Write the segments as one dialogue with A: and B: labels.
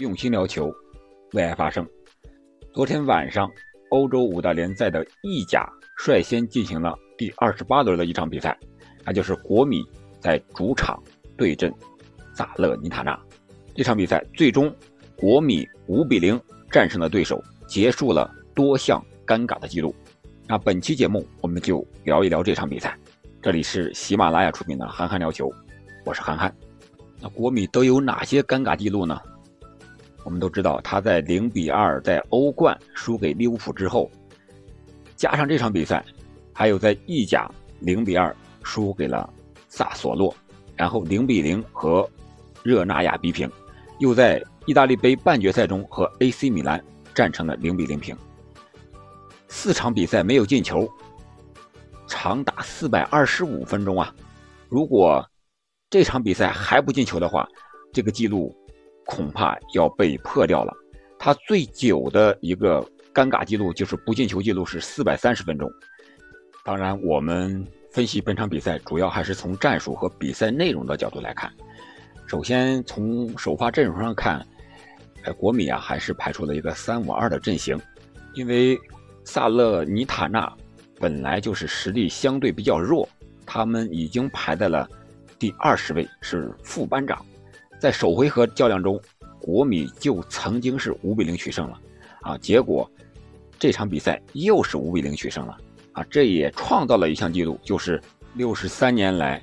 A: 用心聊球，为爱发声。昨天晚上，欧洲五大联赛的意甲率先进行了第二十八轮的一场比赛，那就是国米在主场对阵萨勒尼塔纳。这场比赛最终，国米五比零战胜了对手，结束了多项尴尬的记录。那本期节目我们就聊一聊这场比赛。这里是喜马拉雅出品的《憨憨聊球》，我是憨憨。那国米都有哪些尴尬记录呢？我们都知道，他在零比二在欧冠输给利物浦之后，加上这场比赛，还有在意甲零比二输给了萨索洛，然后零比零和热那亚逼平，又在意大利杯半决赛中和 AC 米兰战成了零比零平。四场比赛没有进球。长达四百二十五分钟啊！如果这场比赛还不进球的话，这个记录恐怕要被破掉了。他最久的一个尴尬记录就是不进球记录是四百三十分钟。当然，我们分析本场比赛主要还是从战术和比赛内容的角度来看。首先从首发阵容上看，呃，国米啊还是排出了一个三五二的阵型，因为萨勒尼塔纳。本来就是实力相对比较弱，他们已经排在了第二十位，是副班长。在首回合较量中，国米就曾经是五比零取胜了，啊，结果这场比赛又是五比零取胜了，啊，这也创造了一项纪录，就是六十三年来，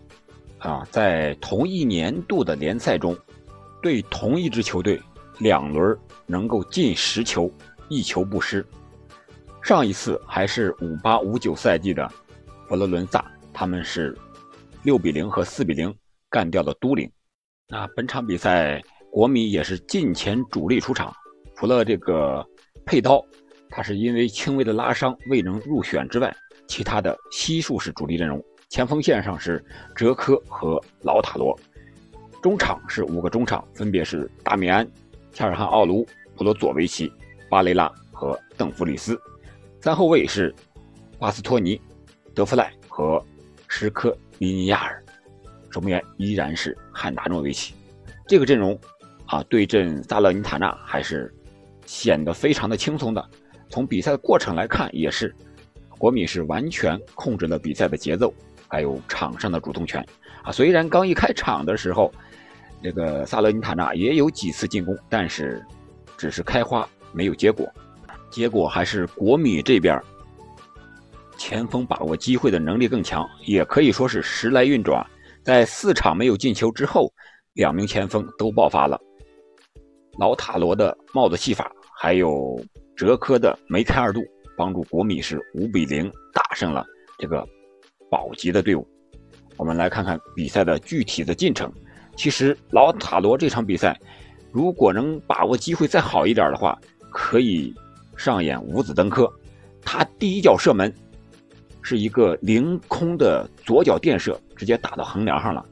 A: 啊，在同一年度的联赛中，对同一支球队两轮能够进十球，一球不失。上一次还是五八五九赛季的佛罗伦萨，他们是六比零和四比零干掉了都灵。那本场比赛国米也是近前主力出场，除了这个佩刀，他是因为轻微的拉伤未能入选之外，其他的悉数是主力阵容。前锋线上是哲科和老塔罗，中场是五个中场，分别是达米安、恰尔汗奥卢、普罗佐维奇、巴雷拉和邓弗里斯。三后卫是巴斯托尼、德弗赖和什科尼尼亚尔，守门员依然是汉达诺维奇。这个阵容啊，对阵萨勒尼塔纳还是显得非常的轻松的。从比赛的过程来看，也是国米是完全控制了比赛的节奏，还有场上的主动权啊。虽然刚一开场的时候，这个萨勒尼塔纳也有几次进攻，但是只是开花没有结果。结果还是国米这边前锋把握机会的能力更强，也可以说是时来运转。在四场没有进球之后，两名前锋都爆发了。老塔罗的帽子戏法，还有哲科的梅开二度，帮助国米是五比零打胜了这个保级的队伍。我们来看看比赛的具体的进程。其实老塔罗这场比赛，如果能把握机会再好一点的话，可以。上演五子登科，他第一脚射门是一个凌空的左脚垫射，直接打到横梁上了。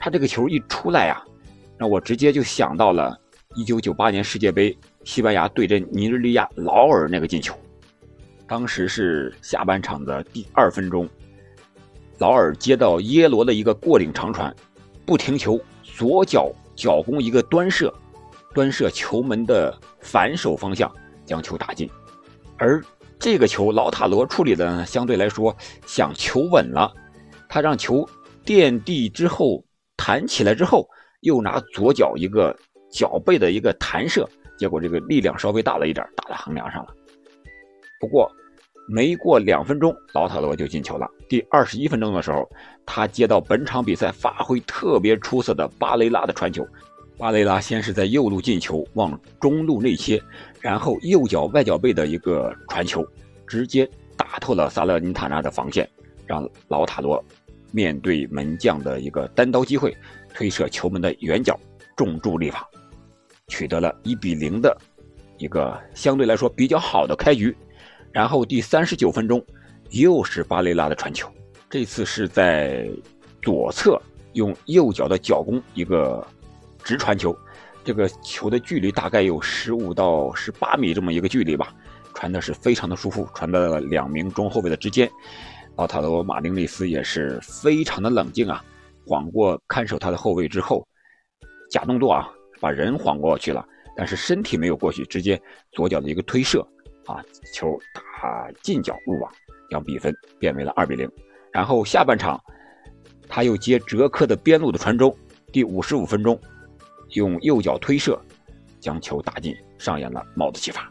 A: 他这个球一出来呀，让我直接就想到了1998年世界杯西班牙对阵尼日利亚劳尔那个进球。当时是下半场的第二分钟，劳尔接到耶罗的一个过顶长传，不停球，左脚脚弓一个端射，端射球门的反手方向。将球打进，而这个球老塔罗处理的，相对来说想求稳了，他让球垫地之后弹起来之后，又拿左脚一个脚背的一个弹射，结果这个力量稍微大了一点，打在横梁上了。不过没过两分钟，老塔罗就进球了。第二十一分钟的时候，他接到本场比赛发挥特别出色的巴雷拉的传球。巴雷拉先是在右路进球，往中路内切，然后右脚外脚背的一个传球，直接打透了萨勒尼塔纳的防线，让老塔罗面对门将的一个单刀机会，推射球门的远角，重注立法，取得了一比零的一个相对来说比较好的开局。然后第三十九分钟，又是巴雷拉的传球，这次是在左侧用右脚的脚弓一个。直传球，这个球的距离大概有十五到十八米这么一个距离吧，传的是非常的舒服，传到了两名中后卫的之间。奥塔罗马丁内斯也是非常的冷静啊，晃过看守他的后卫之后，假动作啊，把人晃过去了，但是身体没有过去，直接左脚的一个推射，啊，球打进角入网，将比分变为了二比零。然后下半场，他又接哲科的边路的传中，第五十五分钟，用右脚推射，将球打进，上演了帽子戏法。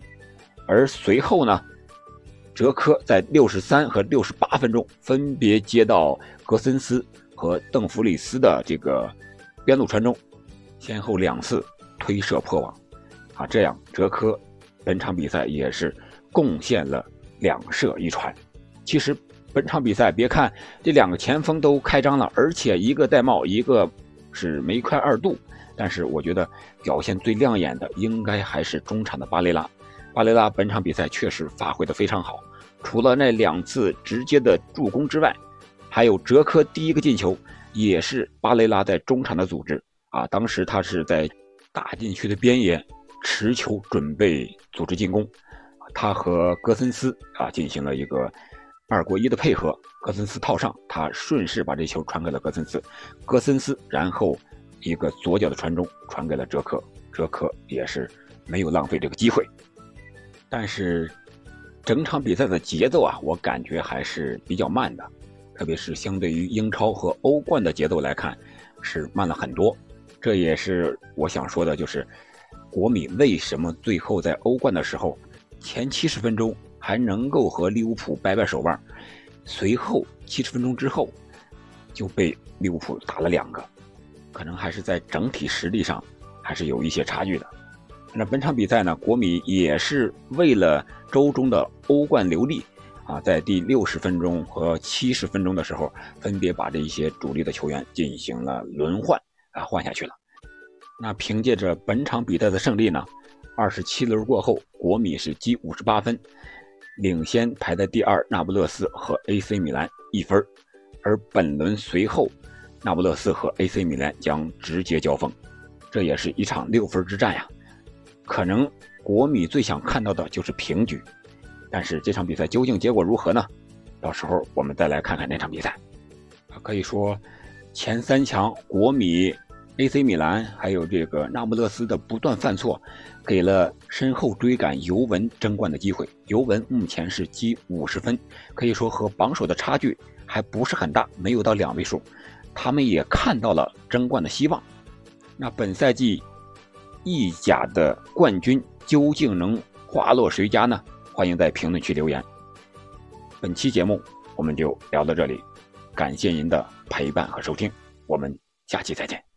A: 而随后呢，哲科在六十三和六十八分钟分别接到格森斯和邓弗里斯的这个边路传中，先后两次推射破网，啊，这样哲科本场比赛也是贡献了两射一传。其实。本场比赛，别看这两个前锋都开张了，而且一个戴帽，一个是梅开二度，但是我觉得表现最亮眼的应该还是中场的巴雷拉。巴雷拉本场比赛确实发挥的非常好，除了那两次直接的助攻之外，还有哲科第一个进球也是巴雷拉在中场的组织啊。当时他是在大禁区的边沿持球准备组织进攻，他和戈森斯啊进行了一个。二过一的配合，格森斯套上，他顺势把这球传给了格森斯，格森斯然后一个左脚的传中传给了哲科，哲科也是没有浪费这个机会。但是整场比赛的节奏啊，我感觉还是比较慢的，特别是相对于英超和欧冠的节奏来看，是慢了很多。这也是我想说的，就是国米为什么最后在欧冠的时候前七十分钟。还能够和利物浦掰掰手腕，随后七十分钟之后就被利物浦打了两个，可能还是在整体实力上还是有一些差距的。那本场比赛呢，国米也是为了周中的欧冠留力啊，在第六十分钟和七十分钟的时候，分别把这一些主力的球员进行了轮换啊，换下去了。那凭借着本场比赛的胜利呢，二十七轮过后，国米是积五十八分。领先排在第二那不勒斯和 AC 米兰一分，而本轮随后，那不勒斯和 AC 米兰将直接交锋，这也是一场六分之战呀。可能国米最想看到的就是平局，但是这场比赛究竟结果如何呢？到时候我们再来看看那场比赛。可以说，前三强国米。AC 米兰还有这个那不勒斯的不断犯错，给了身后追赶尤文争冠的机会。尤文目前是积五十分，可以说和榜首的差距还不是很大，没有到两位数。他们也看到了争冠的希望。那本赛季意甲的冠军究竟能花落谁家呢？欢迎在评论区留言。本期节目我们就聊到这里，感谢您的陪伴和收听，我们下期再见。